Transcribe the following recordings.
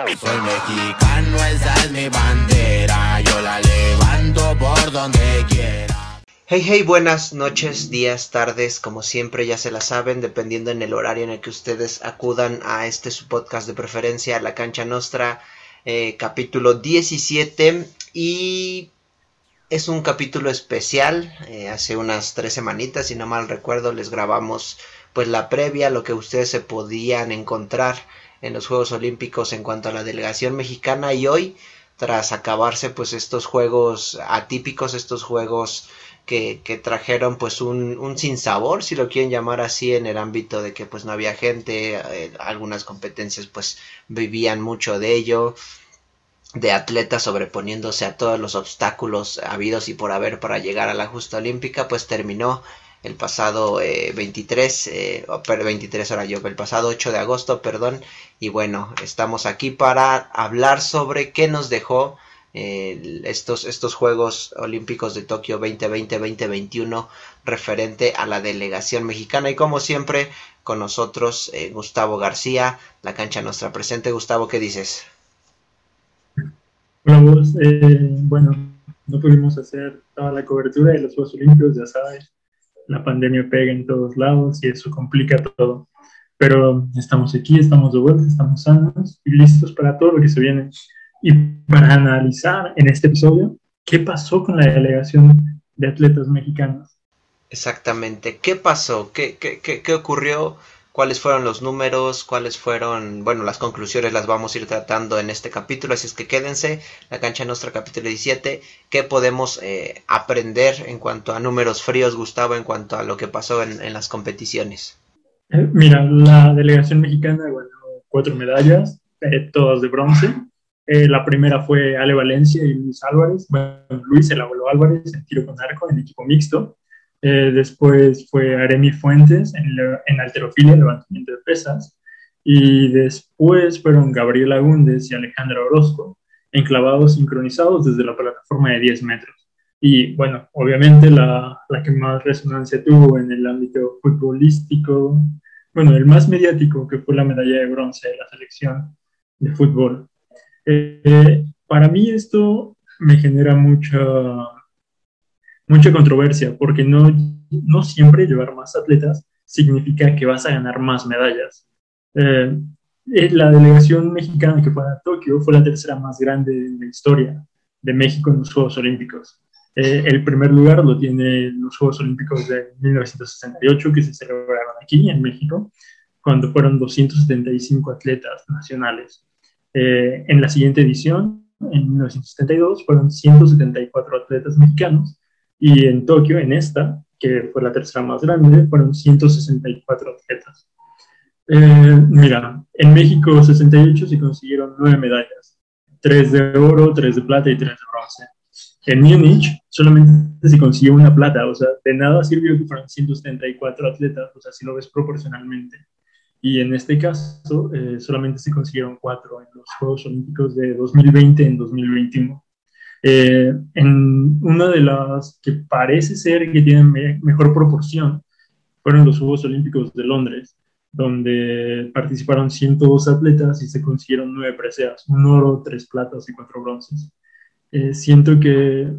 Soy mexicano, esa es mi bandera, yo la levanto por donde quiera. Hey, hey, buenas noches, días, tardes, como siempre ya se la saben, dependiendo en el horario en el que ustedes acudan a este su podcast de preferencia, La Cancha Nostra, eh, capítulo 17 y es un capítulo especial, eh, hace unas tres semanitas, si no mal recuerdo, les grabamos pues la previa, lo que ustedes se podían encontrar en los Juegos Olímpicos en cuanto a la delegación mexicana y hoy tras acabarse pues estos juegos atípicos, estos juegos que, que trajeron pues un, un sinsabor, si lo quieren llamar así, en el ámbito de que pues no había gente, eh, algunas competencias pues vivían mucho de ello, de atletas sobreponiéndose a todos los obstáculos habidos y por haber para llegar a la justa olímpica, pues terminó el pasado eh, 23, eh, 23 ahora yo, el pasado 8 de agosto, perdón, y bueno, estamos aquí para hablar sobre qué nos dejó eh, estos, estos Juegos Olímpicos de Tokio 2020-2021 referente a la delegación mexicana y como siempre con nosotros eh, Gustavo García, la cancha nuestra presente. Gustavo, ¿qué dices? Hola vos, eh, bueno, no pudimos hacer toda la cobertura de los Juegos Olímpicos, ya sabes, la pandemia pega en todos lados y eso complica todo. Pero estamos aquí, estamos de vuelta, estamos sanos y listos para todo lo que se viene. Y para analizar en este episodio qué pasó con la delegación de atletas mexicanos. Exactamente, ¿qué pasó? ¿Qué, qué, qué, qué ocurrió? Cuáles fueron los números, cuáles fueron, bueno, las conclusiones las vamos a ir tratando en este capítulo, así es que quédense, la cancha nuestra capítulo 17, qué podemos eh, aprender en cuanto a números fríos, Gustavo, en cuanto a lo que pasó en, las competiciones. Eh, mira, la delegación mexicana ganó cuatro medallas, eh, todas de bronce. La primera fue Ale Valencia y Luis Álvarez. Bueno, Luis el abuelo Álvarez en tiro con arco en equipo mixto. Eh, después fue Aremi Fuentes en, en alterofilia, levantamiento de pesas. Y después fueron Gabriela Agúndez y Alejandra Orozco, enclavados sincronizados desde la plataforma de 10 metros. Y bueno, obviamente la, la, que más resonancia tuvo en el ámbito futbolístico, bueno, el más mediático, que fue la medalla de bronce de la selección de fútbol. Eh, para mí esto me genera mucha mucha controversia, porque no, no siempre llevar más atletas significa que vas a ganar más medallas. Eh, la delegación mexicana que fue a Tokio fue la tercera más grande de la historia de México en los Juegos Olímpicos. Eh, el primer lugar lo tiene los Juegos Olímpicos de 1968 que se celebraron aquí en México, cuando fueron 275 atletas nacionales. Eh, en la siguiente edición, en 1972, fueron 174 atletas mexicanos y en Tokio, en esta, que fue la tercera más grande, fueron 164 atletas. Eh, mira, en México 68 se consiguieron nueve medallas, tres de oro, tres de plata y tres de bronce. En Múnich solamente se consiguió una plata, o sea, de nada sirvió que fueran 174 atletas, o sea, si lo ves proporcionalmente. Y en este caso eh, solamente se consiguieron cuatro en los Juegos Olímpicos de 2020 en 2021. Eh, en una de las que parece ser que tienen me mejor proporción fueron los Juegos Olímpicos de Londres, donde participaron 102 atletas y se consiguieron nueve preseas, un oro, tres platas y cuatro bronces. Eh, siento que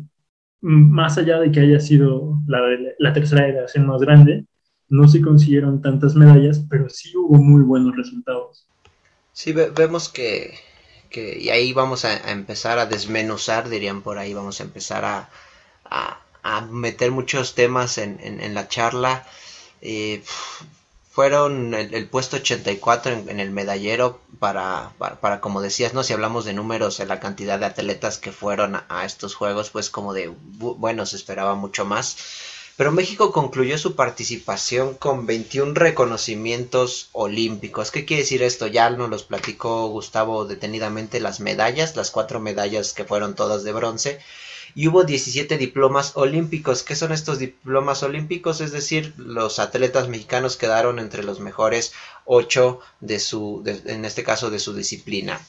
más allá de que haya sido la, la tercera delegación más grande, no se consiguieron tantas medallas, pero sí hubo muy buenos resultados. Sí, ve vemos que que, y ahí vamos a, empezar a desmenuzar, dirían por ahí, vamos a empezar a, a, a meter muchos temas en, en, la charla. Fueron el, el, puesto 84 en, en el medallero para, para, para, como decías, ¿no? Si hablamos de números, en la cantidad de atletas que fueron a estos juegos, pues como de, bueno, se esperaba mucho más. Pero México concluyó su participación con 21 reconocimientos olímpicos. ¿Qué quiere decir esto? Ya nos los platicó Gustavo detenidamente las medallas, las cuatro medallas que fueron todas de bronce. Y hubo 17 diplomas olímpicos. ¿Qué son estos diplomas olímpicos? Es decir, los atletas mexicanos quedaron entre los mejores 8 de su, en este caso, de su disciplina.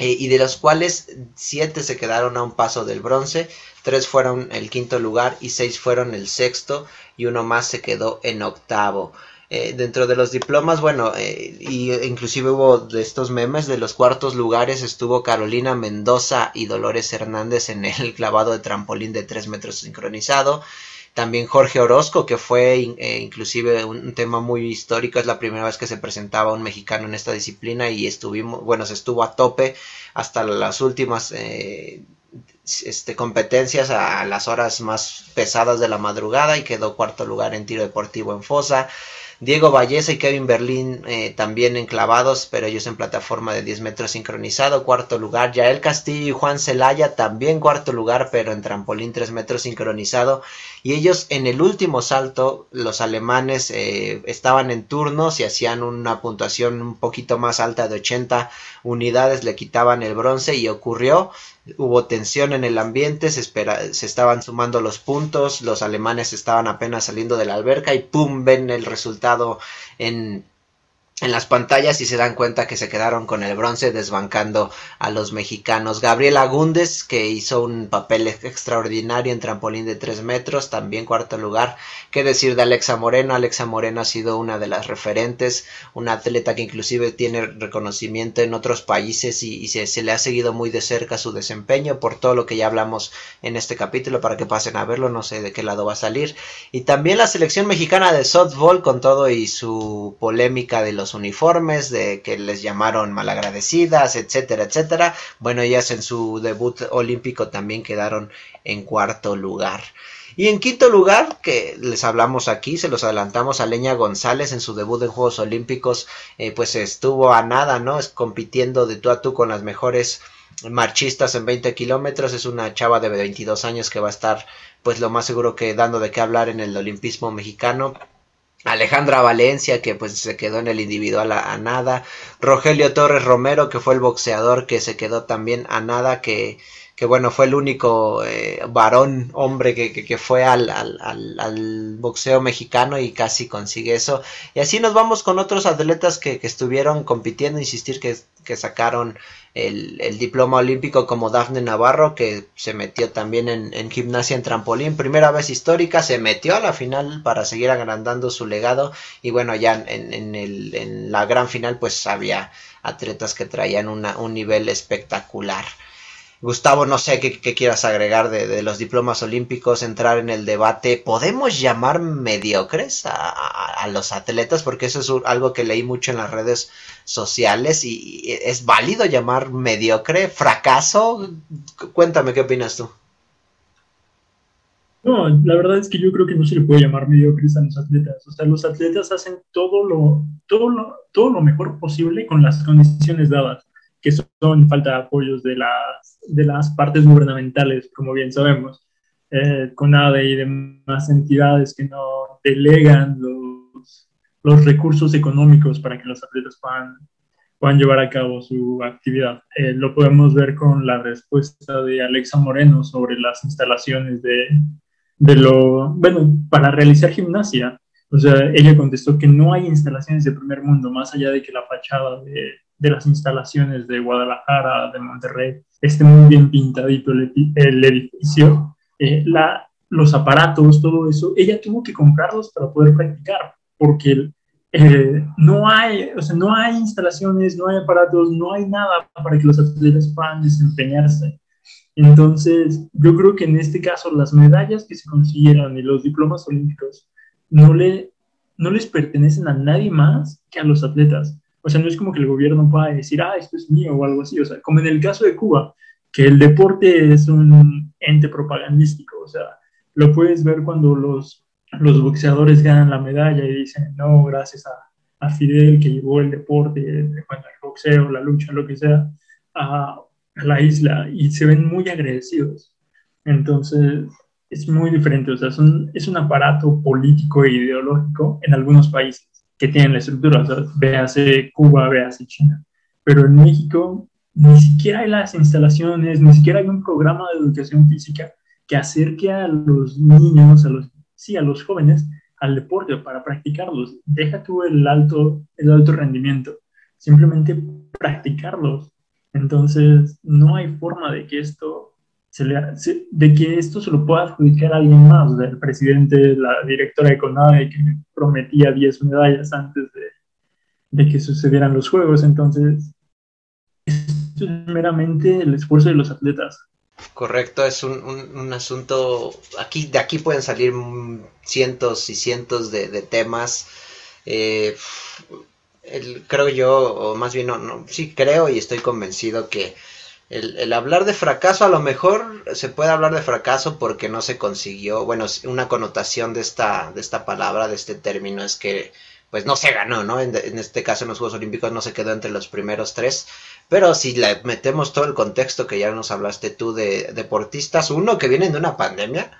Eh, y de los cuales 7 se quedaron a un paso del bronce, tres fueron el quinto lugar y seis fueron el sexto y uno más se quedó en octavo. eh, dentro de los diplomas, bueno, eh, y inclusive hubo de estos memes de los cuartos lugares estuvo Carolina Mendoza y Dolores Hernández en el clavado de trampolín de 3 metros sincronizado. También Jorge Orozco, que fue eh, inclusive un, tema muy histórico, es la primera vez que se presentaba un mexicano en esta disciplina y estuvimos, bueno, se estuvo a tope hasta las últimas este, competencias a las horas más pesadas de la madrugada y quedó cuarto lugar en tiro deportivo en Fosa. Diego Valleza y Kevin Berlín eh, también enclavados, pero ellos en plataforma de 10 metros sincronizado, cuarto lugar. Yael Castillo y Juan Celaya también cuarto lugar, pero en trampolín 3 metros sincronizado. Y ellos en el último salto, los alemanes eh, estaban en turnos y hacían una puntuación un poquito más alta de 80 unidades, le quitaban el bronce y ocurrió hubo tensión en el ambiente, se, espera, se estaban sumando los puntos, los alemanes estaban apenas saliendo de la alberca y ¡pum! ven el resultado en, en las pantallas y se dan cuenta que se quedaron con el bronce desbancando a los mexicanos. Gabriela Gúndez, que hizo un papel extraordinario en trampolín de 3 metros, también cuarto lugar. ¿Qué decir de Alexa Moreno? Alexa Moreno ha sido una de las referentes, una atleta que inclusive tiene reconocimiento en otros países y, se, se, le ha seguido muy de cerca su desempeño por todo lo que ya hablamos en este capítulo para que pasen a verlo, no sé de qué lado va a salir. Y también la selección mexicana de softball con todo y su polémica de los uniformes, de que les llamaron malagradecidas, etcétera, etcétera. Bueno, ellas en su debut olímpico también quedaron en cuarto lugar. Y en quinto lugar, que les hablamos aquí, se los adelantamos a Leña González en su debut en Juegos Olímpicos, eh, pues estuvo a nada, ¿no? Es compitiendo de tú a tú con las mejores marchistas en 20 kilómetros. Es una chava de 22 años que va a estar, pues lo más seguro que dando de qué hablar en el olimpismo mexicano. Alejandra Valencia, que pues se quedó en el individual a, nada. Rogelio Torres Romero, que fue el boxeador que se quedó también a nada, que, que bueno, fue el único eh, varón, hombre que, que, fue al, al, al, boxeo mexicano y casi consigue eso. Y así nos vamos con otros atletas que, que estuvieron compitiendo, insistir que, que sacaron el, diploma olímpico como Dafne Navarro, que se metió también en, gimnasia en trampolín, primera vez histórica, se metió a la final para seguir agrandando su legado y bueno, ya en, el, en la gran final pues había atletas que traían un nivel espectacular. Gustavo, no sé qué, quieras agregar de, los diplomas olímpicos, entrar en el debate. ¿Podemos llamar mediocres a, los atletas? Porque eso es algo que leí mucho en las redes sociales y, es válido llamar mediocre, fracaso. Cuéntame qué opinas tú. No, la verdad es que yo creo que no se le puede llamar mediocres a los atletas. O sea, los atletas hacen todo lo, todo lo, todo lo mejor posible con las condiciones dadas que son falta de apoyos de las, de las partes gubernamentales, como bien sabemos, eh, con ADE y demás entidades que no delegan los, los recursos económicos para que los atletas puedan, puedan llevar a cabo su actividad. Eh, lo podemos ver con la respuesta de Alexa Moreno sobre las instalaciones de, de lo, bueno, para realizar gimnasia. O sea, ella contestó que no hay instalaciones de primer mundo, más allá de que la fachada de, de las instalaciones de Guadalajara, de Monterrey, esté muy bien pintadito el, edificio, eh, la, los aparatos, todo eso, ella tuvo que comprarlos para poder practicar, porque eh, no, hay, o sea, no hay instalaciones, no hay aparatos, no hay nada para que los atletas puedan desempeñarse. Entonces, yo creo que en este caso las medallas que se consiguieron y los diplomas olímpicos no, le, no les pertenecen a nadie más que a los atletas. O sea, no es como que el gobierno pueda decir, ah, esto es mío o algo así. O sea, como en el caso de Cuba, que el deporte es un ente propagandístico. O sea, lo puedes ver cuando los, los boxeadores ganan la medalla y dicen, no, gracias a, a Fidel que llevó el deporte, el, el boxeo, la lucha, lo que sea, a, a la isla y se ven muy agradecidos. Entonces, es muy diferente. O sea, es un, es un aparato político e ideológico en algunos países que tienen la estructura, o sea, véase Cuba, véase China. Pero en México ni siquiera hay las instalaciones, ni siquiera hay un programa de educación física que acerque a los niños, a los, sí, a los jóvenes, al deporte para practicarlos. Deja tú el alto, el alto rendimiento, simplemente practicarlos. Entonces, no hay forma de que esto de que esto se lo pueda adjudicar a alguien más, el presidente, la directora de CONADE que prometía 10 medallas antes de, que sucedieran los Juegos. Entonces, esto es meramente el esfuerzo de los atletas. Correcto, es un, asunto, aquí, de aquí pueden salir cientos y cientos de, temas. Eh, creo yo, o más bien no, no, sí creo y estoy convencido que el, hablar de fracaso, a lo mejor se puede hablar de fracaso porque no se consiguió, bueno, una connotación de esta, de esta palabra, de este término es que pues no se ganó, ¿no? En, en, este caso en los Juegos Olímpicos no se quedó entre los primeros tres, pero si le metemos todo el contexto que ya nos hablaste tú de deportistas, uno que vienen de una pandemia,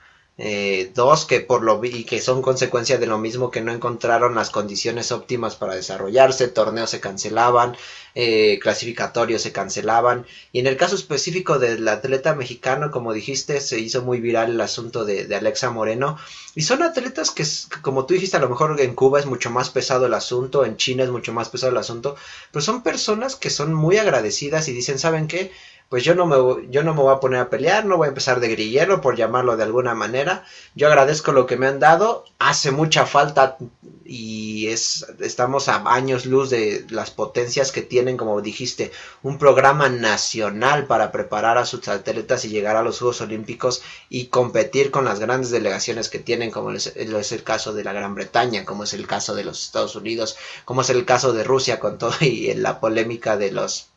eh, dos que por lo y que son consecuencia de lo mismo que no encontraron las condiciones óptimas para desarrollarse, torneos se cancelaban, eh, clasificatorios se cancelaban y en el caso específico del atleta mexicano, como dijiste, se hizo muy viral el asunto de, de Alexa Moreno y son atletas que, como tú dijiste, a lo mejor en Cuba es mucho más pesado el asunto, en China es mucho más pesado el asunto, pero son personas que son muy agradecidas y dicen, ¿saben qué? Pues yo no, me, yo no me voy a poner a pelear, no voy a empezar de grillero, por llamarlo de alguna manera. Yo agradezco lo que me han dado, hace mucha falta y es, estamos a años luz de las potencias que tienen, como dijiste, un programa nacional para preparar a sus atletas y llegar a los Juegos Olímpicos y competir con las grandes delegaciones que tienen, como es, es el caso de la Gran Bretaña, como es el caso de los Estados Unidos, como es el caso de Rusia con todo y la polémica de los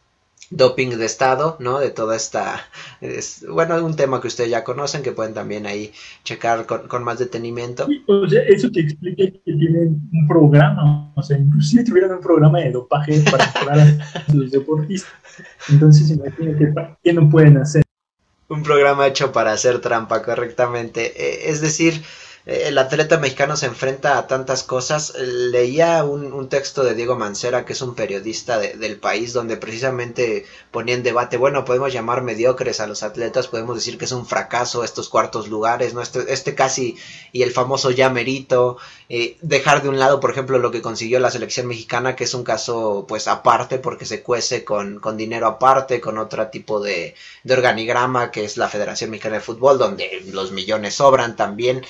doping de Estado, ¿no? De toda esta, es, bueno, un tema que ustedes ya conocen, que pueden también ahí checar con, más detenimiento. o sea, eso te explica que tienen un programa, o sea, inclusive tuvieran un programa de dopaje para mejorar a los deportistas. Entonces, imagínate, ¿qué no pueden hacer? Un programa hecho para hacer trampa correctamente. Eh, es decir, el atleta mexicano se enfrenta a tantas cosas. Leía un, texto de Diego Mancera, que es un periodista del país, donde precisamente ponía en debate, bueno, podemos llamar mediocres a los atletas, podemos decir que es un fracaso estos cuartos lugares, ¿no? Este, este casi y el famoso ya merito, eh, dejar de un lado, por ejemplo, lo que consiguió la selección mexicana, que es un caso pues aparte, porque se cuece con, con dinero aparte, con otro tipo de, de organigrama, que es la Federación Mexicana de Fútbol, donde los millones sobran también.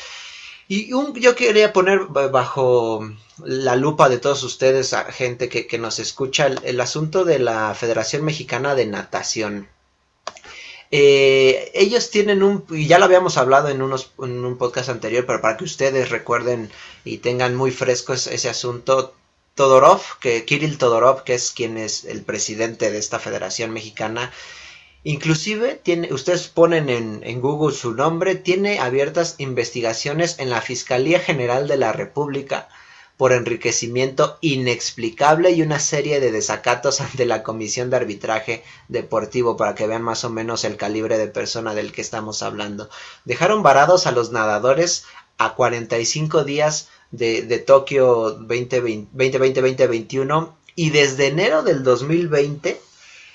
Y yo quería poner bajo la lupa de todos ustedes, gente que, nos escucha, el, asunto de la Federación Mexicana de Natación. Eh, ellos tienen un, y ya lo habíamos hablado en, unos, en un podcast anterior, pero para que ustedes recuerden y tengan muy fresco ese, asunto, Todorov, que Kirill Todorov, que es quien es el presidente de esta Federación Mexicana, Inclusive tiene, ustedes ponen en, Google su nombre, tiene abiertas investigaciones en la Fiscalía General de la República por enriquecimiento inexplicable y una serie de desacatos ante la Comisión de Arbitraje Deportivo para que vean más o menos el calibre de persona del que estamos hablando. Dejaron varados a los nadadores a 45 días de, de Tokio 2020-2021 y desde enero del 2020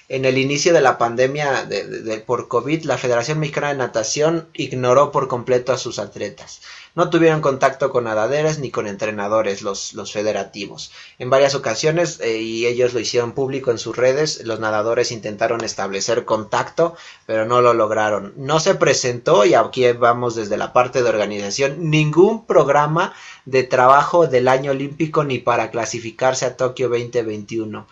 en el inicio de la pandemia de, por COVID, la Federación Mexicana de Natación ignoró por completo a sus atletas. No tuvieron contacto con nadaderas ni con entrenadores, los, federativos. En varias ocasiones, eh, y ellos lo hicieron público en sus redes, los nadadores intentaron establecer contacto, pero no lo lograron. No se presentó, y aquí vamos desde la parte de organización, ningún programa de trabajo del año olímpico ni para clasificarse a Tokio 2021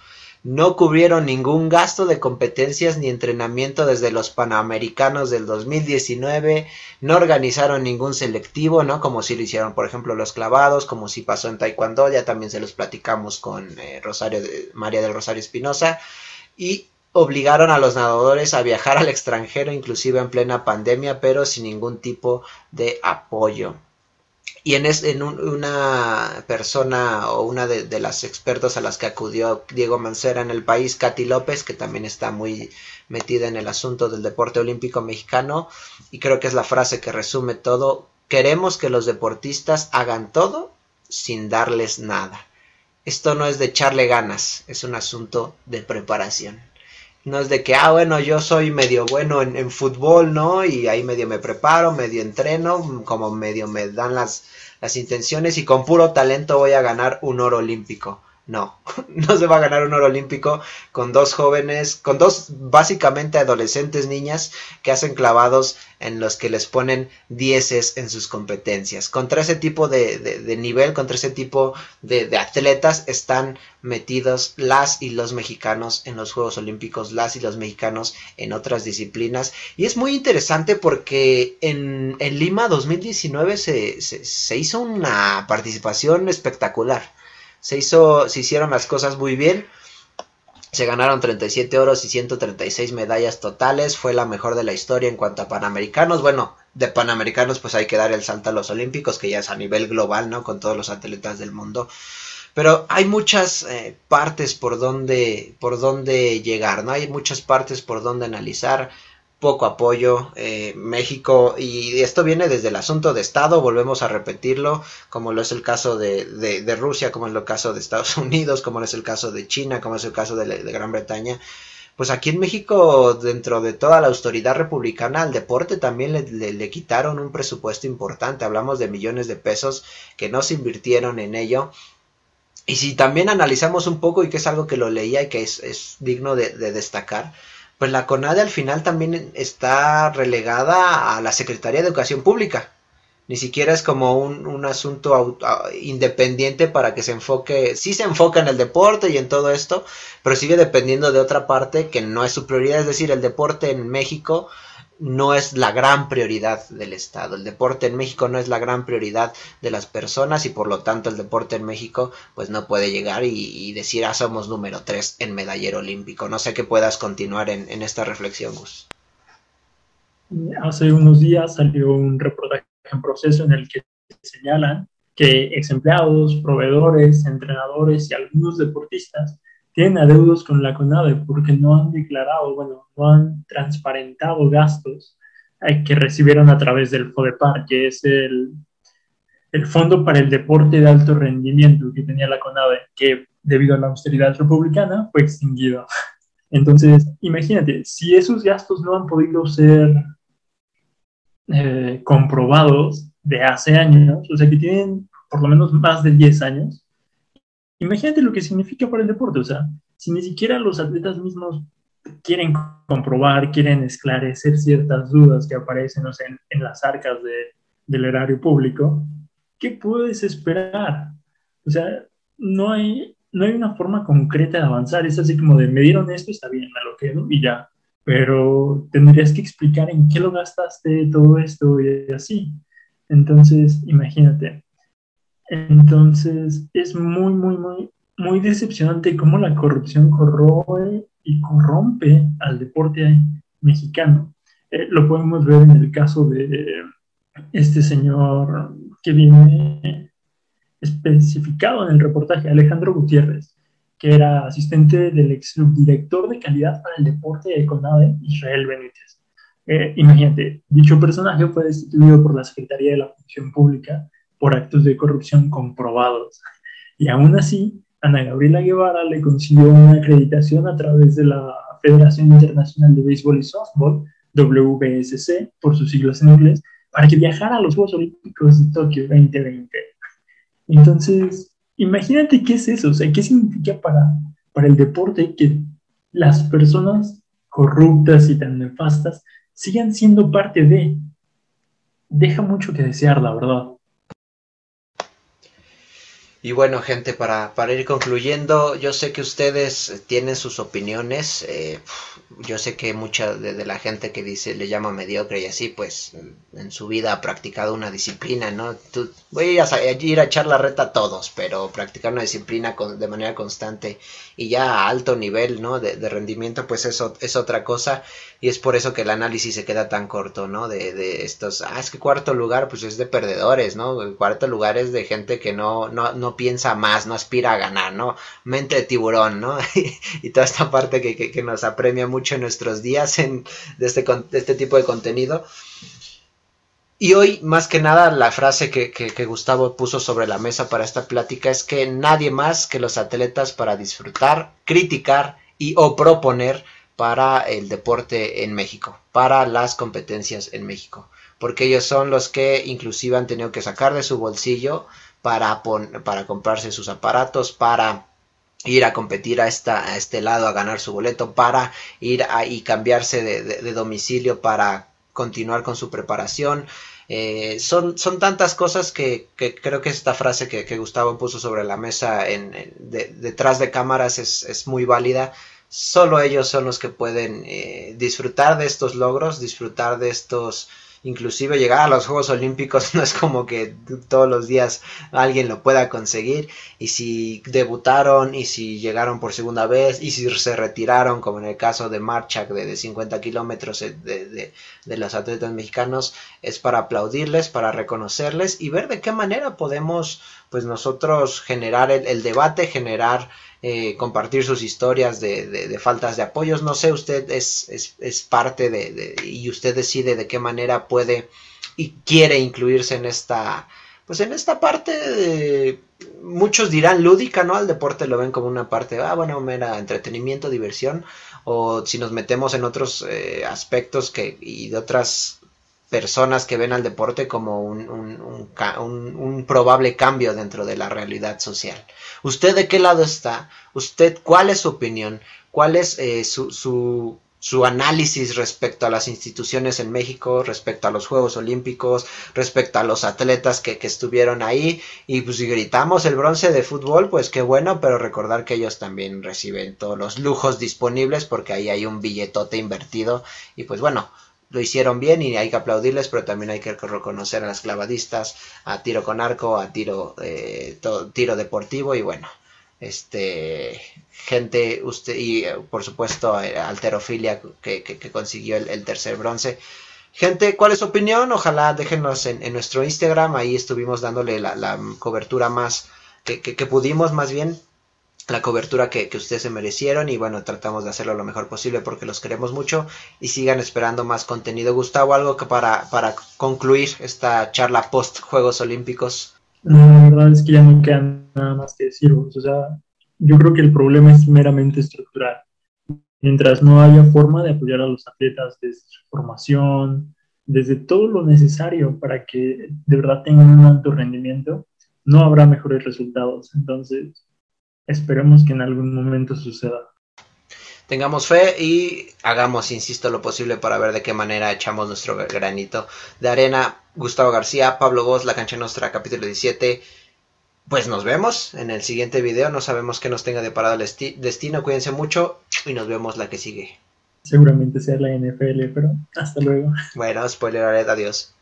no cubrieron ningún gasto de competencias ni entrenamiento desde los Panamericanos del 2019, no organizaron ningún selectivo, ¿no? Como si lo hicieron, por ejemplo, los clavados, como si pasó en Taekwondo, ya también se los platicamos con eh, Rosario de, María del Rosario Espinosa, y obligaron a los nadadores a viajar al extranjero, inclusive en plena pandemia, pero sin ningún tipo de apoyo. Y en, en una persona o una de, las expertos a las que acudió Diego Mancera en el país, Katy López, que también está muy metida en el asunto del deporte olímpico mexicano, y creo que es la frase que resume todo, queremos que los deportistas hagan todo sin darles nada. Esto no es de echarle ganas, es un asunto de preparación. No es de que, ah, bueno, yo soy medio bueno en, fútbol, ¿no? Y ahí medio me preparo, medio entreno, como medio me dan las, las intenciones y con puro talento voy a ganar un oro olímpico. No, no se va a ganar un oro olímpico con dos jóvenes, con dos básicamente adolescentes niñas que hacen clavados en los que les ponen dieces en sus competencias. Contra ese tipo de, nivel, contra ese tipo de, de, atletas están metidos las y los mexicanos en los Juegos Olímpicos, las y los mexicanos en otras disciplinas. Y es muy interesante porque en, en Lima 2019 se, se, se hizo una participación espectacular se hizo, se hicieron las cosas muy bien. Se ganaron 37 oros y 136 medallas totales. Fue la mejor de la historia en cuanto a panamericanos. Bueno, de panamericanos pues hay que dar el salto a los olímpicos, que ya es a nivel global, ¿no? Con todos los atletas del mundo. Pero hay muchas eh, partes por donde, por donde llegar, ¿no? Hay muchas partes por donde analizar poco apoyo. Eh, México, y esto viene desde el asunto de Estado, volvemos a repetirlo, como lo es el caso de, de, Rusia, como es el caso de Estados Unidos, como es el caso de China, como es el caso de, Gran Bretaña. Pues aquí en México, dentro de toda la autoridad republicana, al deporte también le, le, quitaron un presupuesto importante. Hablamos de millones de pesos que no se invirtieron en ello. Y si también analizamos un poco, y que es algo que lo leía y que es, es digno de destacar, pues la CONADE al final también está relegada a la Secretaría de Educación Pública. Ni siquiera es como un, asunto independiente para que se enfoque, sí se enfoca en el deporte y en todo esto, pero sigue dependiendo de otra parte que no es su prioridad, es decir, el deporte en México no es la gran prioridad del Estado. El deporte en México no es la gran prioridad de las personas y por lo tanto el deporte en México pues no puede llegar y, decir ah somos número 3 en medallero olímpico. No sé que puedas continuar en, en, esta reflexión, Gus. Hace unos días salió un reportaje en proceso en el que señalan que ex empleados, proveedores, entrenadores y algunos deportistas tienen adeudos con la CONADE porque no han declarado, bueno, no han transparentado gastos eh, que recibieron a través del FODEPAR, que es el, el Fondo para el Deporte de Alto Rendimiento que tenía la CONADE, que debido a la austeridad republicana fue extinguido. Entonces, imagínate, si esos gastos no han podido ser eh, comprobados de hace años, o sea que tienen por lo menos más de 10 años, imagínate lo que significa para el deporte, o sea, si ni siquiera los atletas mismos quieren comprobar, quieren esclarecer ciertas dudas que aparecen en, las arcas del erario público, ¿qué puedes esperar? O sea, no hay, no hay una forma concreta de avanzar, es así como de, me dieron esto, está bien, me lo quedo y ya, pero tendrías que explicar en qué lo gastaste todo esto y así. Entonces, imagínate, entonces es muy, muy, muy, muy decepcionante cómo la corrupción corroe y corrompe al deporte mexicano. Eh, lo podemos ver en el caso de este señor que viene especificado en el reportaje, Alejandro Gutiérrez, que era asistente del ex subdirector de calidad para el deporte de CONADE, Israel Benítez. Eh, imagínate, dicho personaje fue destituido por la Secretaría de la Función Pública por actos de corrupción comprobados. Y aún así, Ana Gabriela Guevara le consiguió una acreditación a través de la Federación Internacional de Béisbol y Softball, WBSC, por sus siglas en inglés, para que viajara a los Juegos Olímpicos de Tokio 2020. Entonces, imagínate qué es eso, o sea, qué significa para, para el deporte que las personas corruptas y tan nefastas sigan siendo parte de. Deja mucho que desear, la verdad. Y bueno, gente, para, para ir concluyendo, yo sé que ustedes tienen sus opiniones. Eh, yo sé que mucha de, la gente que dice le llama mediocre y así, pues en su vida ha practicado una disciplina, ¿no? voy a, ir a echar la reta a todos, pero practicar una disciplina de manera constante y ya a alto nivel, ¿no? De, rendimiento, pues eso es otra cosa y es por eso que el análisis se queda tan corto, ¿no? De, de estos, ah, es que cuarto lugar, pues es de perdedores, ¿no? Cuarto lugar es de gente que no, no, no piensa más, no aspira a ganar, ¿no? Mente de tiburón, ¿no? y toda esta parte que, nos apremia mucho en nuestros días en, de, este, este tipo de contenido. Y hoy, más que nada, la frase que, que, Gustavo puso sobre la mesa para esta plática es que nadie más que los atletas para disfrutar, criticar y o proponer para el deporte en México, para las competencias en México, porque ellos son los que inclusive han tenido que sacar de su bolsillo para, para comprarse sus aparatos, para ir a competir a, esta, a este lado, a ganar su boleto, para ir y cambiarse de, domicilio para continuar con su preparación. Eh, son, son tantas cosas que, creo que esta frase que, Gustavo puso sobre la mesa en, detrás de cámaras es, es, muy válida. Solo ellos son los que pueden eh, disfrutar de estos logros, disfrutar de estos inclusive llegar a los Juegos Olímpicos no es como que todos los días alguien lo pueda conseguir y si debutaron y si llegaron por segunda vez y si se retiraron como en el caso de Marchak de, 50 kilómetros de, de, de, los atletas mexicanos es para aplaudirles, para reconocerles y ver de qué manera podemos pues nosotros generar el debate, generar eh, compartir sus historias de, faltas de apoyos. No sé, usted es, es, parte de, y usted decide de qué manera puede y quiere incluirse en esta, pues en esta parte muchos dirán lúdica, ¿no? Al deporte lo ven como una parte, ah, bueno, mera entretenimiento, diversión, o si nos metemos en otros eh, aspectos que, y de otras personas que ven al deporte como un, un, probable cambio dentro de la realidad social. ¿Usted de qué lado está? ¿Usted cuál es su opinión? ¿Cuál es eh, su, su, su, análisis respecto a las instituciones en México, respecto a los Juegos Olímpicos, respecto a los atletas que, que estuvieron ahí? Y pues si gritamos el bronce de fútbol, pues qué bueno, pero recordar que ellos también reciben todos los lujos disponibles porque ahí hay un billetote invertido y pues bueno, lo hicieron bien y hay que aplaudirles, pero también hay que reconocer a las clavadistas, a tiro con arco, a tiro, eh, tiro deportivo y bueno, este gente usted y eh, por supuesto eh, alterofilia que, que, consiguió el, tercer bronce. Gente, ¿cuál es su opinión? Ojalá déjenos en, nuestro Instagram, ahí estuvimos dándole la, la cobertura más que, que pudimos más bien la cobertura que, ustedes se merecieron y bueno, tratamos de hacerlo lo mejor posible porque los queremos mucho y sigan esperando más contenido. Gustavo, algo que para, para concluir esta charla post Juegos Olímpicos. La verdad es que ya no queda nada más que decir, o sea, yo creo que el problema es meramente estructural. Mientras no haya forma de apoyar a los atletas desde su formación, desde todo lo necesario para que de verdad tengan un alto rendimiento, no habrá mejores resultados. Entonces, Esperemos que en algún momento suceda. Tengamos fe y hagamos, insisto, lo posible para ver de qué manera echamos nuestro granito de arena. Gustavo García, Pablo Voz, La Cancha Nostra, capítulo 17. Pues nos vemos en el siguiente video. No sabemos qué nos tenga deparado el destino. Cuídense mucho y nos vemos la que sigue. Seguramente sea la NFL, pero hasta luego. Bueno, spoiler, adiós.